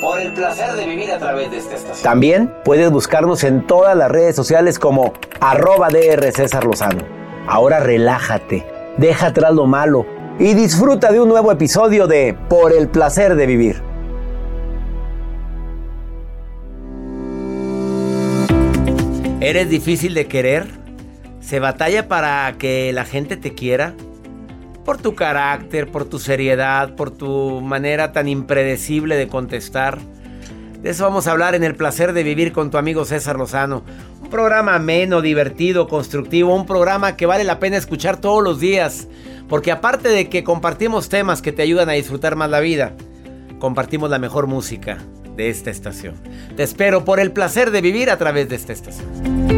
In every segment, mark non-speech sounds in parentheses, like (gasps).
Por el placer de vivir a través de esta estación. También puedes buscarnos en todas las redes sociales como arroba DR César Lozano. Ahora relájate, deja atrás lo malo y disfruta de un nuevo episodio de Por el placer de vivir. ¿Eres difícil de querer? ¿Se batalla para que la gente te quiera? Por tu carácter, por tu seriedad, por tu manera tan impredecible de contestar. De eso vamos a hablar en el placer de vivir con tu amigo César Lozano. Un programa ameno, divertido, constructivo, un programa que vale la pena escuchar todos los días. Porque aparte de que compartimos temas que te ayudan a disfrutar más la vida, compartimos la mejor música de esta estación. Te espero por el placer de vivir a través de esta estación.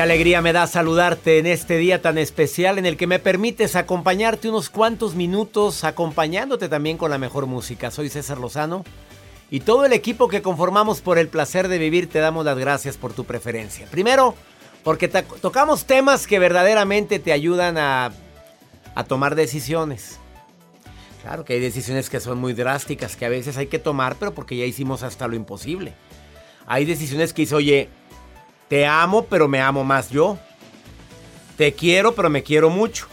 Qué alegría me da saludarte en este día tan especial en el que me permites acompañarte unos cuantos minutos, acompañándote también con la mejor música. Soy César Lozano y todo el equipo que conformamos por el placer de vivir te damos las gracias por tu preferencia. Primero, porque tocamos temas que verdaderamente te ayudan a, a tomar decisiones. Claro que hay decisiones que son muy drásticas, que a veces hay que tomar, pero porque ya hicimos hasta lo imposible. Hay decisiones que hice, oye, te amo, pero me amo más yo. Te quiero, pero me quiero mucho.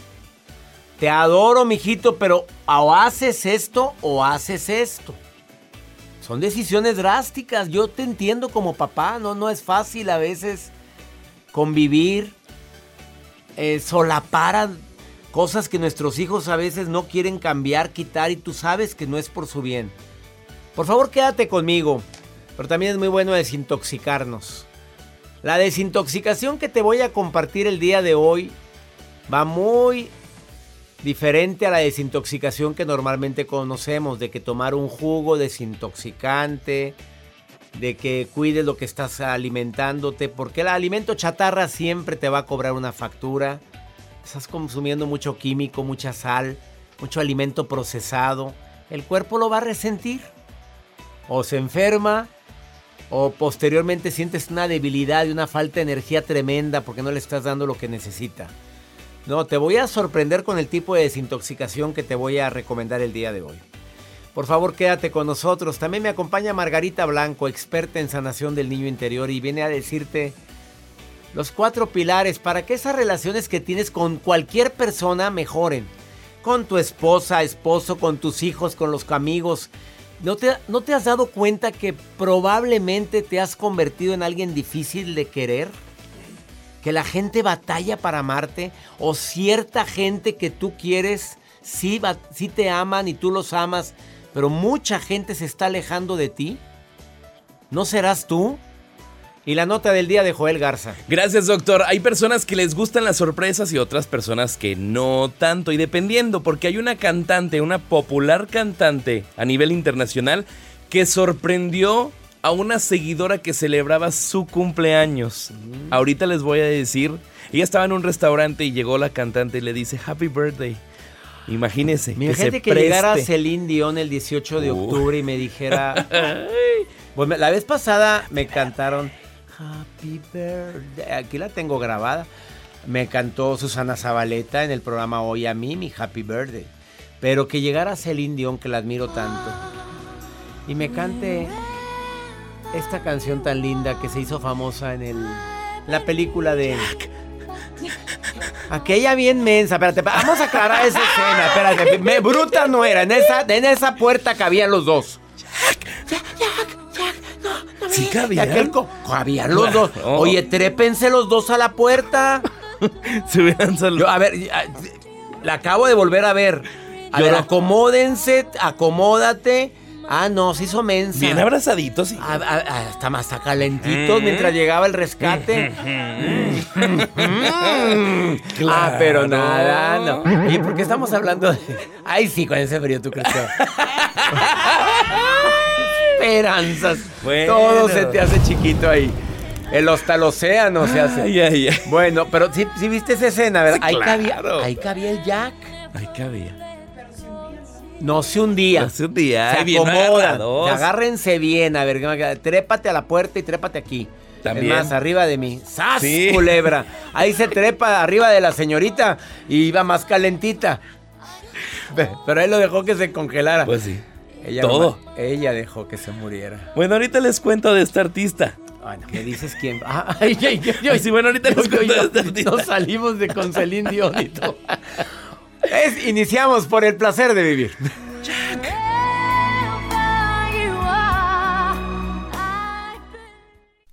Te adoro, mijito, pero o haces esto o haces esto. Son decisiones drásticas. Yo te entiendo como papá. No, no es fácil a veces convivir, eh, solapar cosas que nuestros hijos a veces no quieren cambiar, quitar y tú sabes que no es por su bien. Por favor, quédate conmigo. Pero también es muy bueno desintoxicarnos. La desintoxicación que te voy a compartir el día de hoy va muy diferente a la desintoxicación que normalmente conocemos, de que tomar un jugo desintoxicante, de que cuides lo que estás alimentándote, porque el alimento chatarra siempre te va a cobrar una factura. Estás consumiendo mucho químico, mucha sal, mucho alimento procesado. El cuerpo lo va a resentir. O se enferma o posteriormente sientes una debilidad y una falta de energía tremenda porque no le estás dando lo que necesita. No, te voy a sorprender con el tipo de desintoxicación que te voy a recomendar el día de hoy. Por favor, quédate con nosotros. También me acompaña Margarita Blanco, experta en sanación del niño interior, y viene a decirte los cuatro pilares para que esas relaciones que tienes con cualquier persona mejoren. Con tu esposa, esposo, con tus hijos, con los amigos, ¿No te, ¿No te has dado cuenta que probablemente te has convertido en alguien difícil de querer? Que la gente batalla para amarte o cierta gente que tú quieres sí, sí te aman y tú los amas, pero mucha gente se está alejando de ti. ¿No serás tú? Y la nota del día de Joel Garza. Gracias, doctor. Hay personas que les gustan las sorpresas y otras personas que no tanto. Y dependiendo, porque hay una cantante, una popular cantante a nivel internacional, que sorprendió a una seguidora que celebraba su cumpleaños. Mm. Ahorita les voy a decir, ella estaba en un restaurante y llegó la cantante y le dice Happy Birthday. Imagínese. Imagínate que, llegara Celine Dion el 18 de octubre y me dijera. (laughs) pues la vez pasada me cantaron Happy Birthday. Aquí la tengo grabada. Me cantó Susana Zabaleta en el programa Hoy a mí, mi Happy Birthday. Pero que llegara Celine Dion, que la admiro tanto, y me cante esta canción tan linda que se hizo famosa en el, la película de... Aquella bien mensa, espérate, vamos a aclarar esa escena, espérate, me, bruta no era, en esa, en esa puerta cabían los dos. Sí, cabían. cabían los dos. Oye, trépense los dos a la puerta. (laughs) Se hubieran saludado. A ver, la acabo de volver a ver. A ver, acomódense, acomódate. Ah, no, se hizo mensa. Bien abrazaditos. Sí. hasta más calentitos mientras llegaba el rescate. (laughs) Ah, pero nada, no. ¿Y por qué estamos hablando de.? Ay, sí, con ese frío tú crees (laughs) esperanzas. Todo se te hace chiquito ahí. El hasta el océano se hace. Bueno, pero si ¿sí, viste esa escena, ¿verdad? ahí, cabía, ahí cabía el Jack. Ahí cabía. No se un día. No se un día. Se acomodan. Agárrense bien. A ver, trépate a la puerta y trépate aquí. También. más, arriba de mí. ¡Sas, culebra! Ahí se trepa arriba de la señorita y iba más calentita. Pero ahí lo dejó que se congelara. Pues sí. Ella Todo. ella dejó que se muriera. Bueno, ahorita les cuento de esta artista. Bueno, ¿qué dices quién? (laughs) Ah, ay, ay, ay, sí, bueno, ahorita les cuento de esta artista. Nos salimos de con Celine Dion y todo. (laughs) Es, iniciamos por el placer de vivir.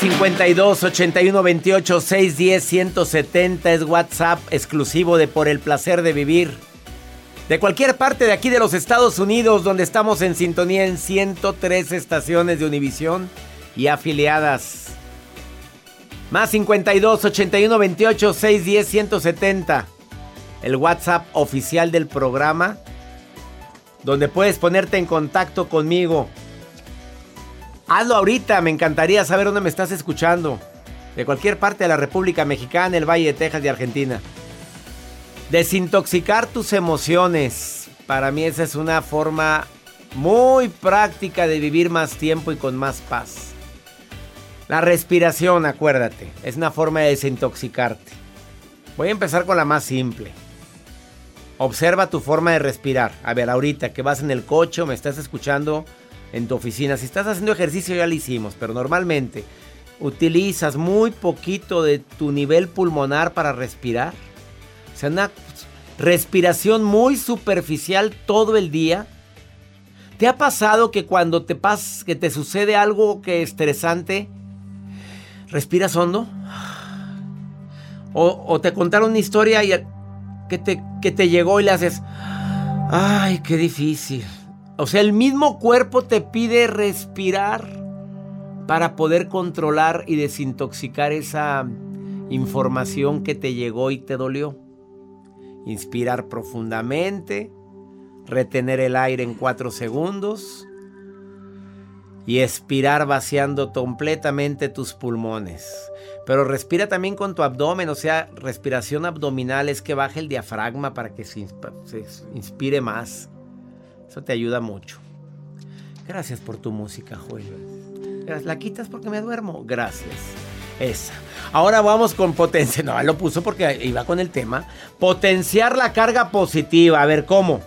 52 81 28 610 170 es WhatsApp exclusivo de Por el placer de vivir. De cualquier parte de aquí de los Estados Unidos, donde estamos en sintonía en 103 estaciones de Univisión y afiliadas. Más 52 81 28 610 170. El WhatsApp oficial del programa, donde puedes ponerte en contacto conmigo. Hazlo ahorita, me encantaría saber dónde me estás escuchando. De cualquier parte de la República Mexicana, el Valle de Texas y Argentina. Desintoxicar tus emociones. Para mí esa es una forma muy práctica de vivir más tiempo y con más paz. La respiración, acuérdate, es una forma de desintoxicarte. Voy a empezar con la más simple. Observa tu forma de respirar. A ver, ahorita que vas en el coche o me estás escuchando en tu oficina. Si estás haciendo ejercicio ya lo hicimos, pero normalmente utilizas muy poquito de tu nivel pulmonar para respirar. O sea, una respiración muy superficial todo el día. ¿Te ha pasado que cuando te pas que te sucede algo que estresante, respiras hondo? O, o te contaron una historia y que te, que te llegó y le haces, ay, qué difícil. O sea, el mismo cuerpo te pide respirar para poder controlar y desintoxicar esa información que te llegó y te dolió. Inspirar profundamente, retener el aire en cuatro segundos y expirar vaciando completamente tus pulmones. Pero respira también con tu abdomen, o sea, respiración abdominal es que baje el diafragma para que se, inspire más. Eso te ayuda mucho. Gracias por tu música, Joel. ¿La quitas porque me duermo? Gracias. Esa. Ahora vamos con potencia. No, lo puso porque iba con el tema. Potenciar la carga positiva. A ver, ¿cómo?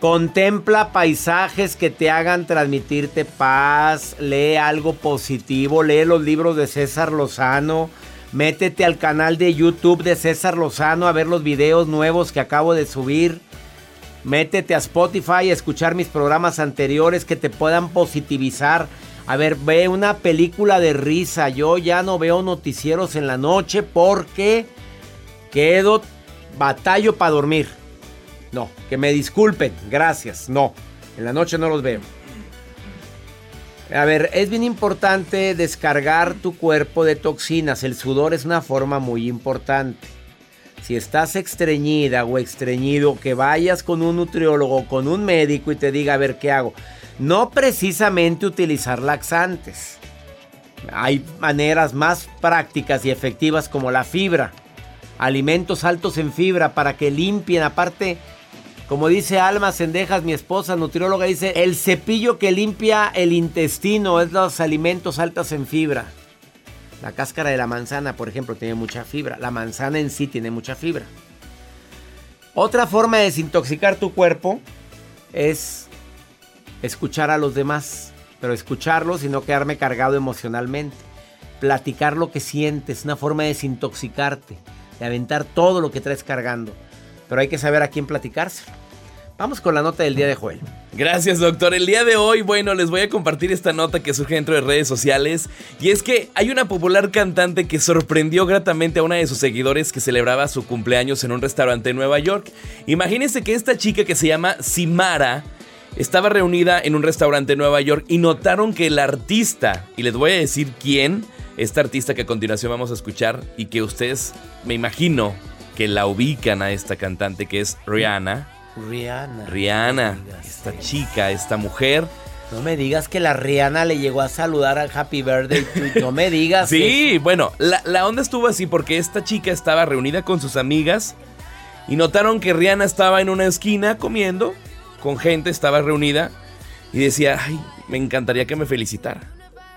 Contempla paisajes que te hagan transmitirte paz. Lee algo positivo. Lee los libros de César Lozano. Métete al canal de YouTube de César Lozano a ver los videos nuevos que acabo de subir. Métete a Spotify a escuchar mis programas anteriores que te puedan positivizar. A ver, ve una película de risa. Yo ya no veo noticieros en la noche porque quedo batallo para dormir. No, que me disculpen, gracias. No, en la noche no los veo. A ver, es bien importante descargar tu cuerpo de toxinas. El sudor es una forma muy importante. Si estás estreñida o estreñido, que vayas con un nutriólogo, con un médico y te diga, a ver qué hago. No precisamente utilizar laxantes. hay maneras más prácticas y efectivas como la fibra. Alimentos altos en fibra para que limpien. Aparte, como dice Alma Sendejas, mi esposa nutrióloga, dice, el cepillo que limpia el intestino es los alimentos altos en fibra. La cáscara de la manzana, por ejemplo, tiene mucha fibra. La manzana en sí tiene mucha fibra. Otra forma de desintoxicar tu cuerpo es escuchar a los demás, pero escucharlos y no quedarme cargado emocionalmente. Platicar lo que sientes, una forma de desintoxicarte, de aventar todo lo que traes cargando. Pero hay que saber a quién platicarse. Vamos con la nota del día de Joel. Gracias, doctor. El día de hoy, bueno, les voy a compartir esta nota que surge dentro de redes sociales. Y es que hay una popular cantante que sorprendió gratamente a una de sus seguidores que celebraba su cumpleaños en un restaurante en Nueva York. Imagínense que esta chica que se llama Simara estaba reunida en un restaurante en Nueva York y notaron que el artista, y les voy a decir quién, esta artista que a continuación vamos a escuchar y que ustedes, me imagino, que la ubican a esta cantante que es Rihanna. Rihanna. Rihanna, esta chica, esta mujer. No me digas que la Rihanna le llegó a saludar al Happy Birthday. No me digas. (laughs) sí, bueno, la, la, onda estuvo así porque esta chica estaba reunida con sus amigas y notaron que Rihanna estaba en una esquina comiendo con gente, estaba reunida y decía, ay, me encantaría que me felicitara.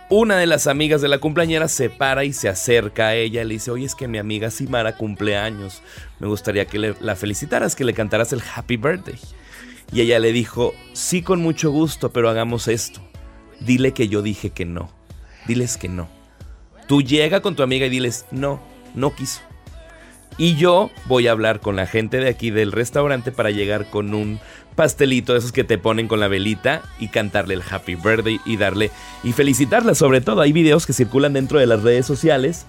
Una de las amigas de la cumpleañera se para y se acerca a ella y le dice, oye, es que mi amiga Simara cumpleaños, me gustaría que la felicitaras, que le cantaras el Happy Birthday. Y ella le dijo, sí, con mucho gusto, pero hagamos esto. Dile que yo dije que no. Diles que no. Tú llega con tu amiga y diles, no, no quiso. Y yo voy a hablar con la gente de aquí del restaurante para llegar con un pastelito esos que te ponen con la velita y cantarle el happy birthday y darle y felicitarla sobre todo. Hay videos que circulan dentro de las redes sociales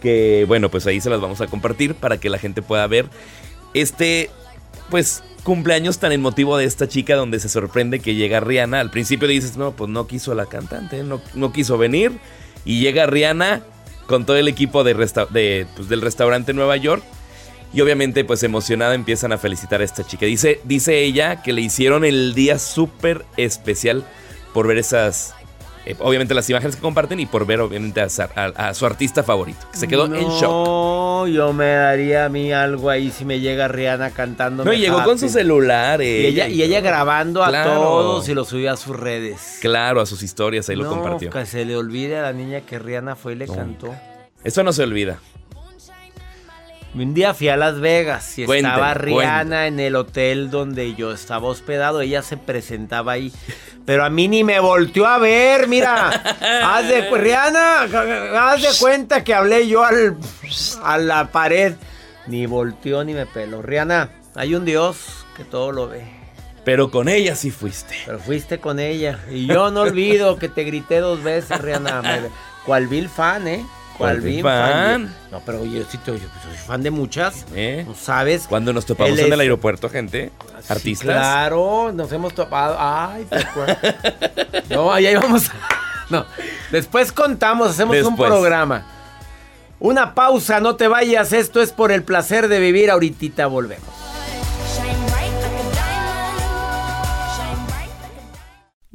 que bueno, pues ahí se las vamos a compartir para que la gente pueda ver este pues cumpleaños tan emotivo de esta chica donde se sorprende que llega Rihanna. Al principio dices, no, pues no quiso la cantante, no, quiso venir. Y llega Rihanna con todo el equipo de de, pues, del restaurante Nueva York. Y obviamente, pues emocionada, empiezan a felicitar a esta chica. Dice, dice ella que le hicieron el día súper especial por ver esas. eh, obviamente las imágenes que comparten y por ver obviamente a, a- a su artista favorito. Que se quedó en shock. No, yo me daría a mí algo ahí si me llega Rihanna cantando. No, y llegó con su celular. Y ella, y ella grabando a Claro. todos y lo subió a sus redes. Claro, a sus historias, ahí lo no, compartió. que se le olvide a la niña que Rihanna fue y le cantó. Eso no se olvida. Un día fui a Las Vegas y estaba Rihanna cuénteme. en el hotel donde yo estaba hospedado. Ella se presentaba ahí. Pero a mí ni me volteó a ver, mira. (laughs) haz de, Rihanna, haz de cuenta que hablé yo al, a la pared. Ni volteó ni me peló. Rihanna, hay un Dios que todo lo ve. Pero con ella sí fuiste. Pero fuiste con ella. Y yo no olvido que te grité dos veces, Rihanna. Me- Cual Bill fan, ¿eh? ¿Cuál fan? fan. No, pero yo sí te- yo soy fan de muchas. ¿Eh? ¿No sabes? Cuando nos topamos en el aeropuerto, gente. Sí, Artistas. claro, nos hemos topado. Ay, te acuerdas. (laughs) No, ahí vamos. (laughs) No, después contamos, hacemos un programa. Una pausa, no te vayas. Esto es por el placer de vivir. Ahorita volvemos.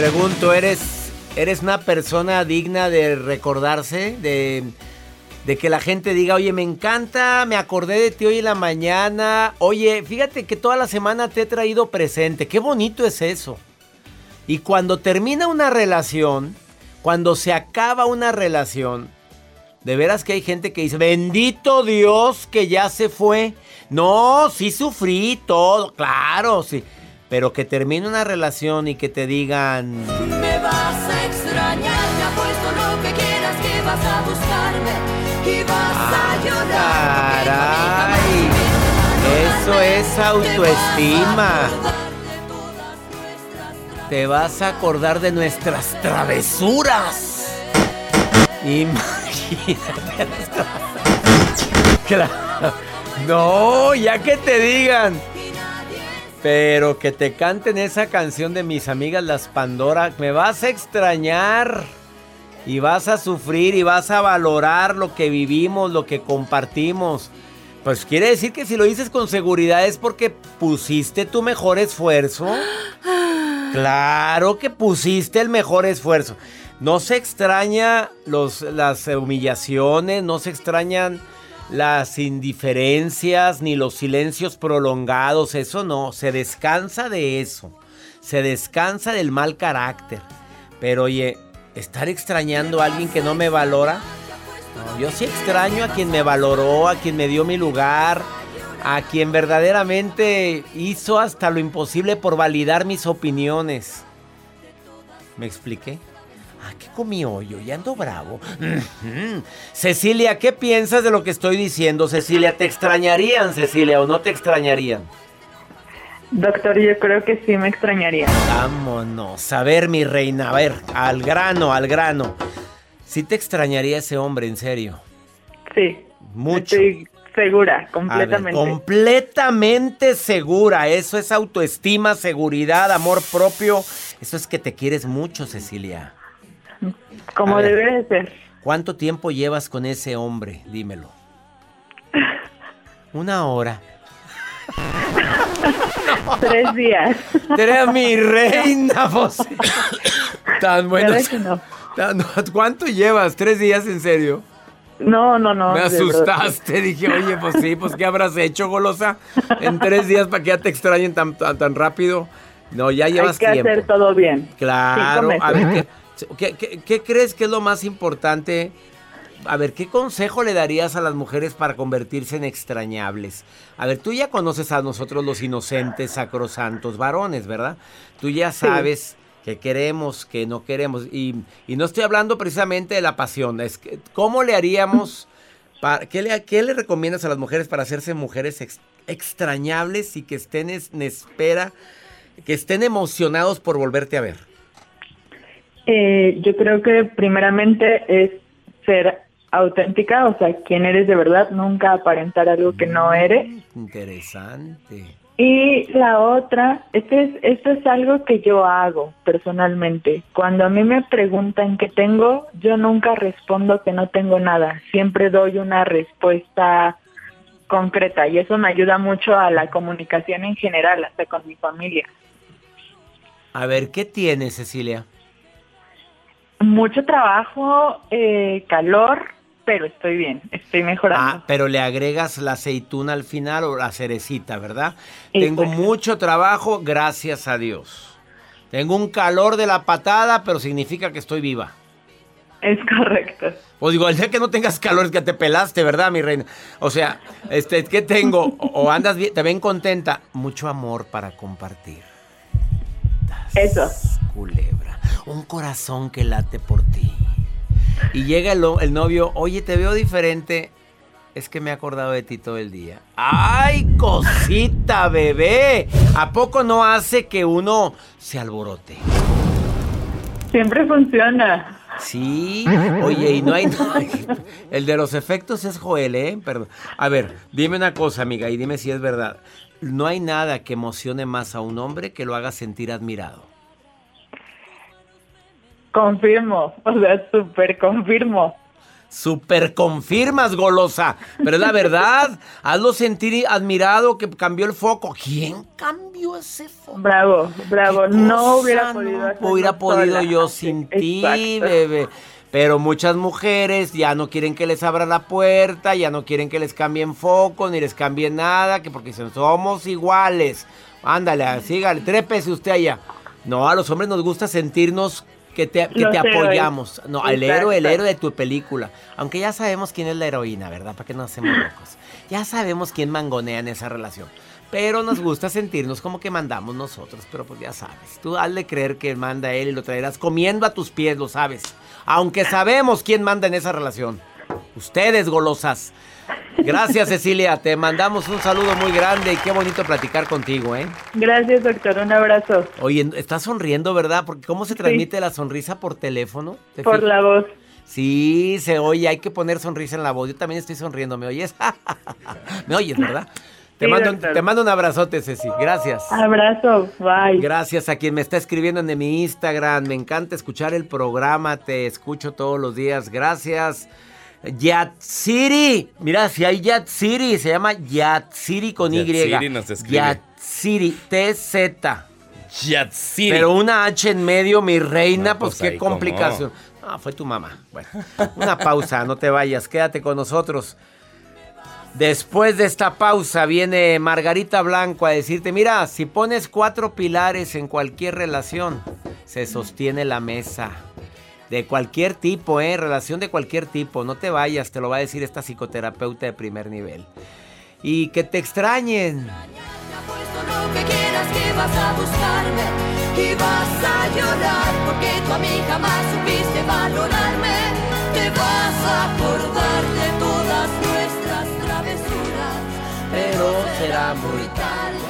Pregunto, ¿eres, ¿eres una persona digna de recordarse? De, de que la gente diga, oye, me encanta, me acordé de ti hoy en la mañana. Oye, fíjate que toda la semana te he traído presente. Qué bonito es eso. Y cuando termina una relación, cuando se acaba una relación, de veras que hay gente que dice, bendito Dios que ya se fue. No, sí sufrí todo, claro, sí. Pero que termine una relación y que te digan... Me vas a extrañar, te apuesto lo que quieras que vas a buscarme y vas a llorar. ¡Caray! Eso es autoestima. Te vas a acordar de nuestras travesuras. Imagínate. (laughs) Claro. No, ya que te digan. Pero que te canten esa canción de mis amigas las Pandora, me vas a extrañar y vas a sufrir y vas a valorar lo que vivimos, lo que compartimos. Pues quiere decir que si lo dices con seguridad es porque pusiste tu mejor esfuerzo. (gasps) Claro que pusiste el mejor esfuerzo. No se extraña los, las humillaciones, no se extrañan las indiferencias ni los silencios prolongados, eso no, se descansa de eso, se descansa del mal carácter. Pero oye, estar extrañando a alguien que no me valora, yo sí extraño a quien me valoró, a quien me dio mi lugar, a quien verdaderamente hizo hasta lo imposible por validar mis opiniones. ¿Me expliqué? Ah, ¿qué comí hoy? Ya ando bravo. Cecilia, ¿qué piensas de lo que estoy diciendo? Cecilia, ¿te extrañarían, Cecilia, o no te extrañarían? Doctor, yo creo que sí me extrañaría. Vámonos. A ver, mi reina, a ver, al grano, al grano. ¿Sí te extrañaría ese hombre, en serio? Sí. Mucho. Estoy segura, A ver, completamente. completamente segura. Eso es autoestima, seguridad, amor propio. Eso es que te quieres mucho, Cecilia. Como ver. debe de ser. ¿Cuánto tiempo llevas con ese hombre? Dímelo. (laughs) Una hora. (laughs) Tres días. Eres mi reina, José. Tan bueno. ¿Cuánto llevas? ¿Tres días en serio? No, no, no. Me asustaste. Dije, oye, pues sí, pues ¿qué habrás hecho, golosa? En tres días para que ya te extrañen tan, tan, tan rápido. No, ya llevas Hay que tiempo. hacer todo bien. Claro. A ver. ¿qué, qué, qué- qué crees que es lo más importante? A ver, ¿qué consejo le darías a las mujeres para convertirse en extrañables? A ver, tú ya conoces a nosotros los inocentes, sacrosantos varones, ¿verdad? Tú ya sabes que queremos, que no queremos. Y, y no estoy hablando precisamente de la pasión. Es que, ¿Cómo le haríamos? Para, ¿qué, le, ¿Qué le recomiendas a las mujeres para hacerse mujeres ex- extrañables y que estén es- en espera, que estén emocionados por volverte a ver? Eh, yo creo que primeramente es ser auténtica, o sea, quién eres de verdad, nunca aparentar algo que no eres. Interesante. Y la otra, este es, esto es algo que yo hago personalmente. Cuando a mí me preguntan qué tengo, yo nunca respondo que no tengo nada. Siempre doy una respuesta concreta y eso me ayuda mucho a la comunicación en general, hasta con mi familia. A ver, ¿qué tienes, Cecilia? Mucho trabajo, eh, calor, pero estoy bien, estoy mejorando. Ah, pero le agregas la aceituna al final o la cerecita, ¿verdad? Tengo mucho trabajo, gracias a Dios. Tengo un calor de la patada, pero significa que estoy viva. Es correcto. O digo, el día que no tengas calor es que te pelaste, ¿verdad, mi reina? O sea, este, ¿qué tengo? O, o andas bien, te ven contenta. Mucho amor para compartir. Eso. Culebra. Un corazón que late por ti. Y llega el, el novio, oye, te veo diferente. Es que me he acordado de ti todo el día. ¡Ay, cosita, bebé! ¿A poco no hace que uno se alborote? Siempre funciona. Sí, oye, y no hay... (laughs) El de los efectos es Joel, ¿eh? Perdón. A ver, dime una cosa, amiga, y dime si es verdad. No hay nada que emocione más a un hombre que lo haga sentir admirado. Confirmo, o sea, súper confirmo. Super confirmas, golosa. Pero es la verdad. (laughs) Hazlo sentir admirado que cambió el foco. ¿Quién cambió ese foco? Bravo, bravo. No hubiera podido No hubiera podido sola. yo (laughs) sin ti, bebé. Pero muchas mujeres ya no quieren que les abra la puerta, ya no quieren que les cambien foco, ni les cambien nada, que porque somos iguales. Ándale, sígale, trépese usted allá. No, a los hombres nos gusta sentirnos que te, que te apoyamos. No, el Exacto. héroe, el héroe de tu película. Aunque ya sabemos quién es la heroína, ¿verdad? ¿Para qué nos hacemos (laughs) locos? Ya sabemos quién mangonea en esa relación. Pero nos gusta sentirnos como que mandamos nosotros. Pero pues ya sabes. Tú hazle creer que manda él y lo traerás comiendo a tus pies, lo sabes. Aunque sabemos quién manda en esa relación. Ustedes, golosas. Gracias, Cecilia. Te mandamos un saludo muy grande y qué bonito platicar contigo, ¿eh? Gracias, doctor. Un abrazo. Oye, estás sonriendo, ¿verdad? Porque ¿cómo se transmite la sonrisa por teléfono? ¿Te Por fijas? la voz. Sí, se oye, hay que poner sonrisa en la voz. Yo también estoy sonriendo, ¿me oyes? (laughs) ¿Me oyes, verdad? Te, Sí, mando, doctor. te mando un abrazote, Ceci. Gracias. Abrazo. Bye. Gracias a quien me está escribiendo en mi Instagram. Me encanta escuchar el programa. Te escucho todos los días. Gracias. Yatsiri. Mira, si hay Yatsiri, se llama Yatsiri con Y. Yatsiri nos escribe. Yatsiri, TZ. Yatsiri. Pero una H en medio, mi reina, No, pues, pues qué complicación. Ah, fue tu mamá. Bueno, una pausa, no te vayas, quédate con nosotros. Después de esta pausa viene Margarita Blanco a decirte, mira, si pones cuatro pilares en cualquier relación, se sostiene la mesa. De cualquier tipo, ¿eh? Relación de cualquier tipo. No te vayas, te lo va a decir esta psicoterapeuta de primer nivel. Y que te extrañen. lo que quieras que vas a buscarme y vas a llorar porque tú a mí jamás supiste valorarme. Te vas a acordar de todas nuestras travesuras, pero será muy tarde.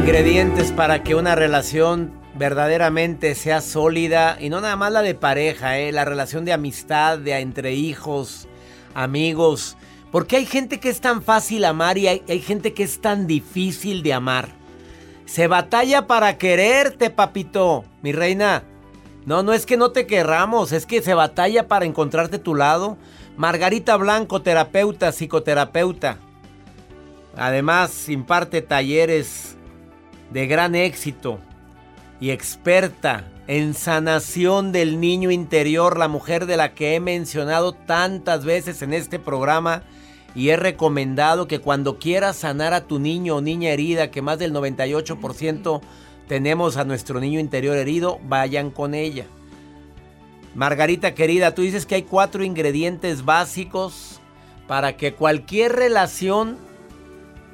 Ingredientes para que una relación verdaderamente sea sólida y no nada más la de pareja, ¿eh? la relación de amistad, de entre hijos, amigos. Porque hay gente que es tan fácil amar y hay, gente que es tan difícil de amar. Se batalla para quererte, papito, mi reina. No, no es que no te querramos, es que se batalla para encontrarte tu lado. Margarita Blanco, terapeuta, psicoterapeuta. Además, imparte talleres de gran éxito y experta en sanación del niño interior, la mujer de la que he mencionado tantas veces en este programa y he recomendado que cuando quieras sanar a tu niño o niña herida, que más del 98% tenemos a nuestro niño interior herido, vayan con ella. Margarita querida, tú dices que hay cuatro ingredientes básicos para que cualquier relación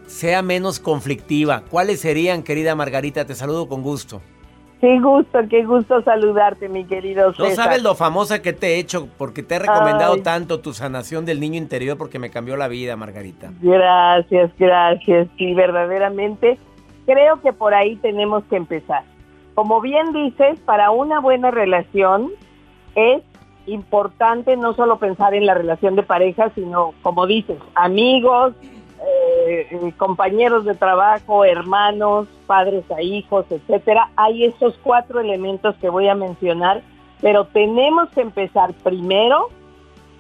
sea menos conflictiva. ¿Cuáles serían, querida Margarita? Te saludo con gusto. Qué gusto, qué gusto saludarte, mi querido César. No sabes lo famosa que te he hecho porque te he recomendado tanto tu sanación del niño interior porque me cambió la vida, Margarita. Gracias, gracias. Sí, verdaderamente creo que por ahí tenemos que empezar. Como bien dices, para una buena relación es importante no solo pensar en la relación de pareja, sino, como dices, amigos, eh, compañeros de trabajo, hermanos, padres a hijos, etcétera. Hay esos cuatro elementos que voy a mencionar, pero tenemos que empezar primero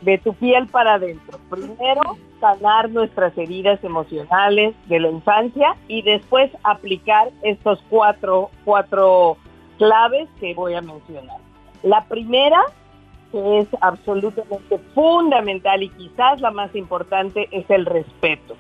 de tu piel para adentro. Primero, sanar nuestras heridas emocionales de la infancia y después aplicar estos cuatro, cuatro claves que voy a mencionar. La primera, que es absolutamente fundamental y quizás la más importante, es el respeto.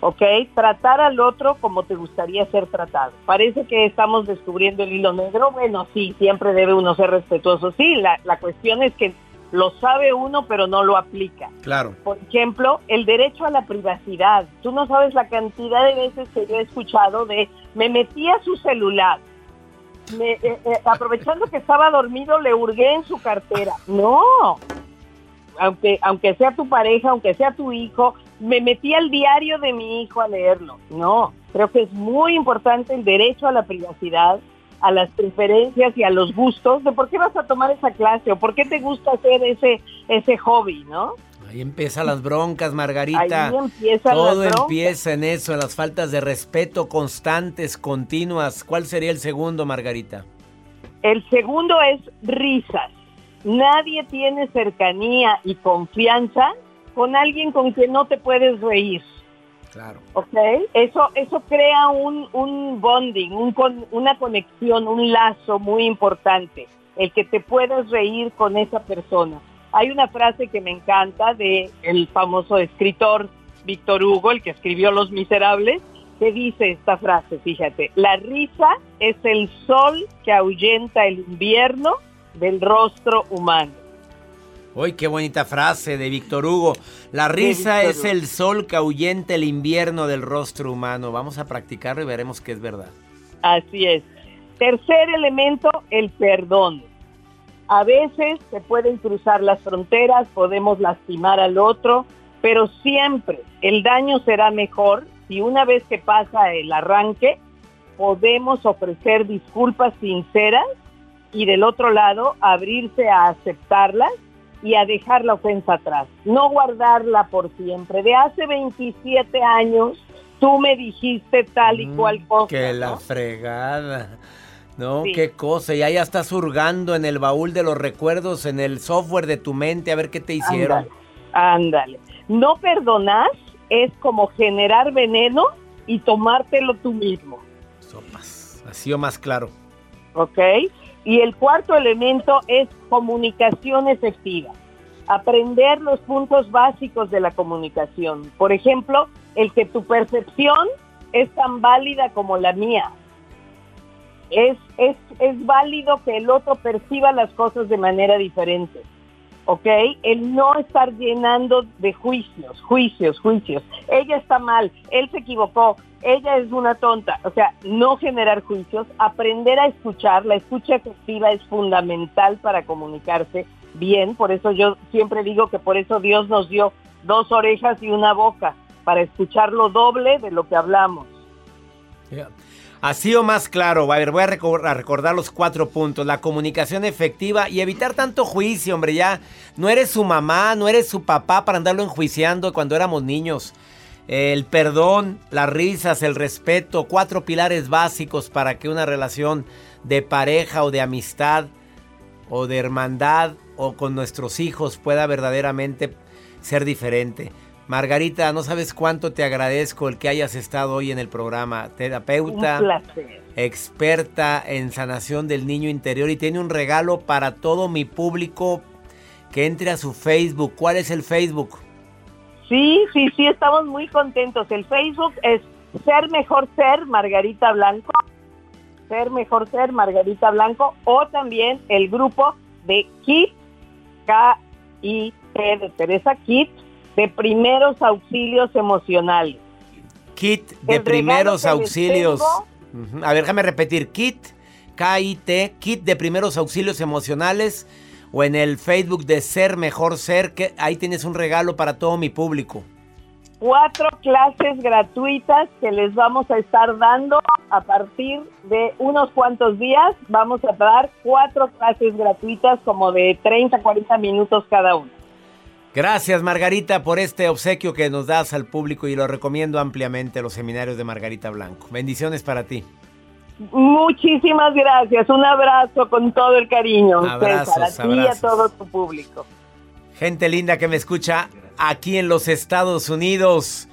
¿ok? Tratar al otro como te gustaría ser tratado. Parece que estamos descubriendo el hilo negro. Bueno, sí, siempre debe uno ser respetuoso. Sí, la, la cuestión es que lo sabe uno, pero no lo aplica. Claro. Por ejemplo, el derecho a la privacidad. Tú no sabes la cantidad de veces que yo he escuchado de me metí a su celular. Me, eh, eh, aprovechando que estaba dormido, le hurgué en su cartera. No, aunque, aunque sea tu pareja, aunque sea tu hijo, me metí al diario de mi hijo a leerlo. No, creo que es muy importante el derecho a la privacidad, a las preferencias y a los gustos de por qué vas a tomar esa clase o por qué te gusta hacer ese, ese hobby, ¿no? Ahí empiezan las broncas, Margarita. Ahí empiezan Todo las empieza en eso, en las faltas de respeto constantes, continuas. ¿Cuál sería el segundo, Margarita? El segundo es risas. Nadie tiene cercanía y confianza con alguien con quien no te puedes reír. Claro. ¿Ok? Eso, eso crea un, un bonding, un con- una conexión, un lazo muy importante. El que te puedas reír con esa persona. Hay una frase que me encanta de el famoso escritor Víctor Hugo, el que escribió Los Miserables, que dice esta frase, fíjate, la risa es el sol que ahuyenta el invierno del rostro humano. Uy, qué bonita frase de Víctor Hugo. La risa es Hugo. el sol que ahuyenta el invierno del rostro humano. Vamos a practicarlo y veremos que es verdad. Así es. Tercer elemento, el perdón. A veces se pueden cruzar las fronteras, podemos lastimar al otro, pero siempre el daño será mejor si una vez que pasa el arranque podemos ofrecer disculpas sinceras y del otro lado abrirse a aceptarlas y a dejar la ofensa atrás, no guardarla por siempre. De hace 27 años tú me dijiste tal y cual cosa. Mm, Que la ¿no? fregada. No, Sí. qué cosa. Ya ya estás hurgando en el baúl de los recuerdos, en el software de tu mente, a ver qué te hicieron. Ándale. No perdonar es como generar veneno y tomártelo tú mismo, Sopas. Así o más claro. ¿ok? Y el cuarto elemento es comunicación efectiva. Aprender los puntos básicos de la comunicación. Por ejemplo, el que tu percepción es tan válida como la mía. Es, es, es válido que el otro perciba las cosas de manera diferente. ¿ok? El no estar llenando de juicios, juicios, juicios. Ella está mal, él se equivocó, ella es una tonta. O sea, no generar juicios, aprender a escuchar. La escucha efectiva es fundamental para comunicarse bien. Por eso yo siempre digo que por eso Dios nos dio dos orejas y una boca, para escuchar lo doble de lo que hablamos. Así o más claro, a ver, voy a recor- a recordar los cuatro puntos. La comunicación efectiva y evitar tanto juicio, hombre, ya. No eres su mamá, no eres su papá para andarlo enjuiciando cuando éramos niños. El perdón, las risas, el respeto, cuatro pilares básicos para que una relación de pareja o de amistad o de hermandad o con nuestros hijos pueda verdaderamente ser diferente. Margarita, no sabes cuánto te agradezco el que hayas estado hoy en el programa. Terapeuta, Un placer. experta en sanación del niño interior y tiene un regalo para todo mi público que entre a su Facebook. ¿Cuál es el Facebook? Sí, sí, sí, estamos muy contentos. El Facebook es Ser Mejor Ser Margarita Blanco. Ser Mejor Ser Margarita Blanco. O también el grupo de KIT, K-I-T de Teresa KIT, de primeros auxilios emocionales. Kit de primeros auxilios. tengo-. A ver, déjame repetir. Kit, K-I-T, Kit de primeros auxilios emocionales. O en el Facebook de Ser Mejor Ser, que ahí tienes un regalo para todo mi público. Cuatro clases gratuitas que les vamos a estar dando a partir de unos cuantos días. Vamos a dar cuatro clases gratuitas como de 30, 40 minutos cada una. Gracias Margarita por este obsequio que nos das al público y lo recomiendo ampliamente los seminarios de Margarita Blanco. Bendiciones para ti. Muchísimas gracias. Un abrazo con todo el cariño, Abrazos, César, a ti y a todo tu público. Gente linda que me escucha aquí en los Estados Unidos.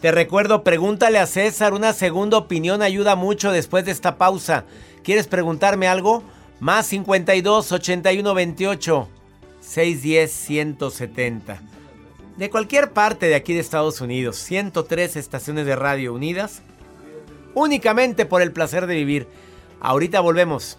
Te recuerdo, pregúntale a César, una segunda opinión ayuda mucho después de esta pausa. ¿Quieres preguntarme algo? Más 52 81 28 610 170. De cualquier parte de aquí de Estados Unidos, 103 estaciones de radio unidas, únicamente por el placer de vivir. Ahorita volvemos.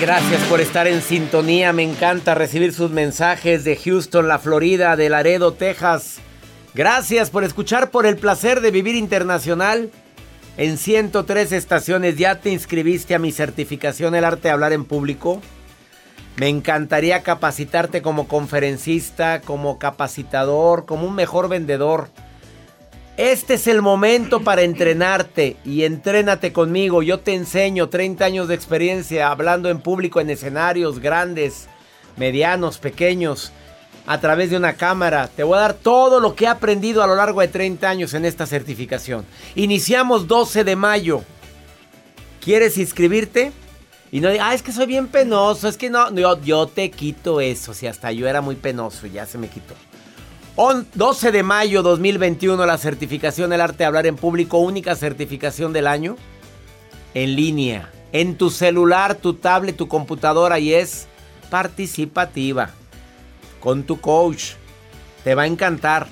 Gracias por estar en sintonía. Me encanta recibir sus mensajes de Houston, la Florida, de Laredo, Texas. Gracias por escuchar por el placer de vivir internacional. En 103 estaciones ya te inscribiste a mi certificación El arte de hablar en público. Me encantaría capacitarte como conferencista, como capacitador, como un mejor vendedor. Este es el momento para entrenarte y entrénate conmigo. Yo te enseño 30 años de experiencia hablando en público en escenarios grandes, medianos, pequeños, a través de una cámara. Te voy a dar todo lo que he aprendido a lo largo de 30 años en esta certificación. Iniciamos 12 de mayo. ¿Quieres inscribirte? Y no digas, ah, es que soy bien penoso, es que no, yo, yo te quito eso. Si hasta yo era muy penoso, ya se me quitó. On- 12 de mayo 2021, la certificación El Arte de Hablar en Público, única certificación del año. en línea, en tu celular, tu tablet, tu computadora y es participativa con tu coach. Te va a encantar.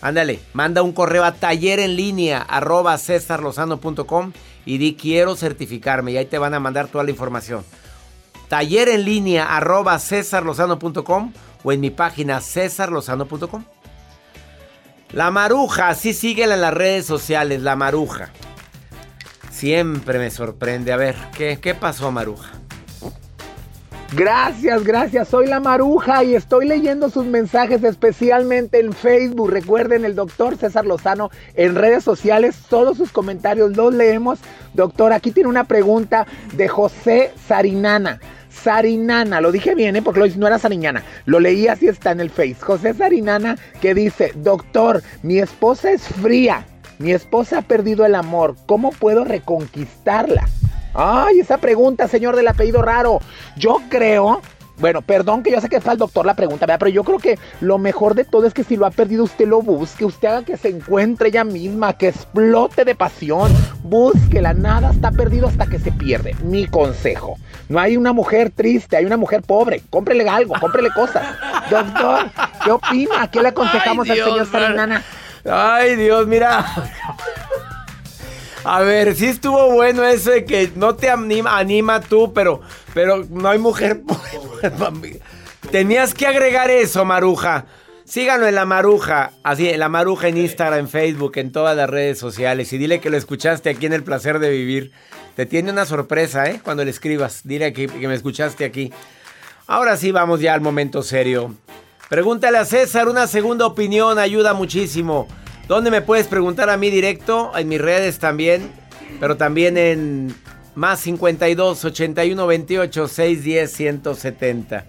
Ándale, manda un correo a taller en línea arroba y di quiero certificarme y ahí te van a mandar toda la información. Taller en línea arroba cesarlozano.com o en mi página cesarlozano.com. La maruja, sí síguela en las redes sociales, la maruja. Siempre me sorprende. A ver, ¿qué, qué pasó, maruja? Gracias, gracias. Soy la Maruja y estoy leyendo sus mensajes especialmente en Facebook. Recuerden, el doctor César Lozano en redes sociales, todos sus comentarios los leemos. Doctor, aquí tiene una pregunta de José Sarinana. Sarinana, lo dije bien, ¿eh? porque lo, no era Sariñana, lo leí así está en el Face. José Sarinana que dice, doctor, mi esposa es fría, mi esposa ha perdido el amor, ¿cómo puedo reconquistarla? Ay, esa pregunta, señor del apellido raro. Yo creo bueno, perdón que yo sé que está el doctor la pregunta, ¿verdad? pero yo creo que lo mejor de todo es que si lo ha perdido usted lo busque, usted haga que se encuentre ella misma, que explote de pasión, búsquela, nada está perdido hasta que se pierde. Mi consejo, no hay una mujer triste, hay una mujer pobre, cómprele algo, cómprele cosas. (laughs) Doctor, ¿qué opina? ¿Qué le aconsejamos al señor Sarinana? Ay Dios, mira. A ver, sí estuvo bueno eso de que no te anima, anima tú, pero, pero no hay mujer. (laughs) Tenías que agregar eso, Maruja. Síganlo en la Maruja, así, en la Maruja en Instagram, en Facebook, en todas las redes sociales. Y dile que lo escuchaste aquí en El Placer de Vivir. Te tiene una sorpresa, ¿eh? Cuando le escribas. Dile que, que me escuchaste aquí. Ahora sí, vamos ya al momento serio. Pregúntale a César una segunda opinión, ayuda muchísimo. ¿Dónde me puedes preguntar a mí directo? En mis redes también, pero también en más 52 81 28 610 170.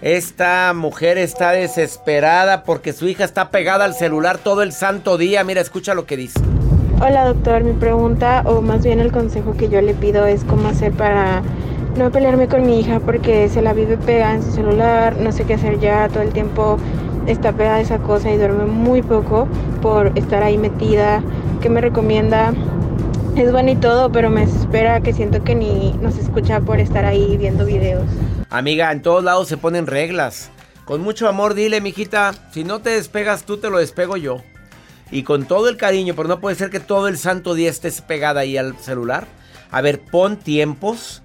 Esta mujer está desesperada porque su hija está pegada al celular todo el santo día. Mira, escucha lo que dice. Hola doctor, mi pregunta o más bien el consejo que yo le pido es cómo hacer para no pelearme con mi hija porque se la vive pegada en su celular, no sé qué hacer ya, todo el tiempo está pegada esa cosa y duerme muy poco por estar ahí metida. ¿Qué me recomienda? Es bueno y todo, pero me espera que siento que ni nos escucha por estar ahí viendo videos. Amiga, en todos lados se ponen reglas. Con mucho amor dile, mijita, si no te despegas tú, te lo despego yo. Y con todo el cariño, pero no puede ser que todo el santo día estés pegada ahí al celular. A ver, pon tiempos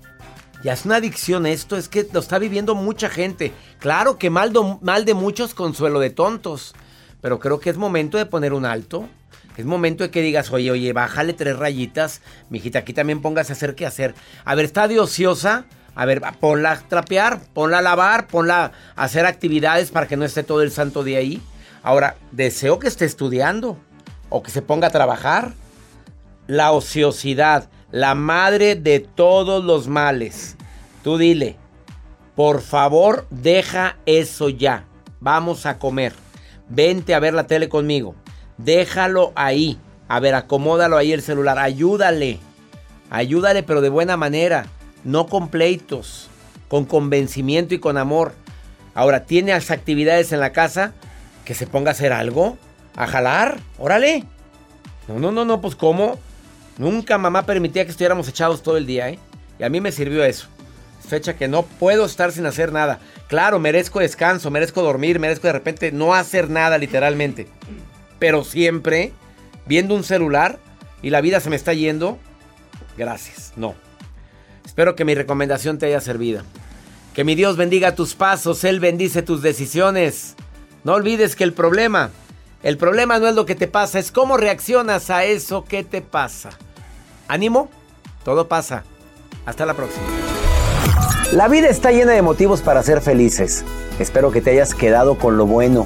ya es una adicción esto, es que lo está viviendo mucha gente. Claro que mal, de muchos, consuelo de tontos. Pero creo que es momento de poner un alto. Es momento de que digas, oye, oye, bájale tres rayitas. Mijita, aquí también póngase a hacer qué hacer. A ver, está de ociosa. A ver, ponla a trapear, ponla a lavar, ponla a hacer actividades para que no esté todo el santo día ahí. Ahora, deseo que esté estudiando o que se ponga a trabajar. La ociosidad la madre de todos los males. Tú dile, por favor, deja eso ya. Vamos a comer. Vente a ver la tele conmigo. Déjalo ahí. A ver, acomódalo ahí el celular. Ayúdale. Ayúdale, pero de buena manera. No con pleitos. Con convencimiento y con amor. Ahora, ¿tiene las actividades en la casa? Que se ponga a hacer algo. A jalar. Órale. No, no, no, no, pues ¿cómo? Nunca mamá permitía que estuviéramos echados todo el día, ¿eh? Y a mí me sirvió eso. Fecha que no puedo estar sin hacer nada. Claro, merezco descanso, merezco dormir, merezco de repente no hacer nada literalmente. Pero siempre viendo un celular y la vida se me está yendo. Gracias, no. Espero que mi recomendación te haya servido. Que mi Dios bendiga tus pasos, Él bendice tus decisiones. No olvides que el problema el problema no es lo que te pasa, es cómo reaccionas a eso que te pasa. Ánimo, todo pasa. Hasta la próxima. La vida está llena de motivos para ser felices. Espero que te hayas quedado con lo bueno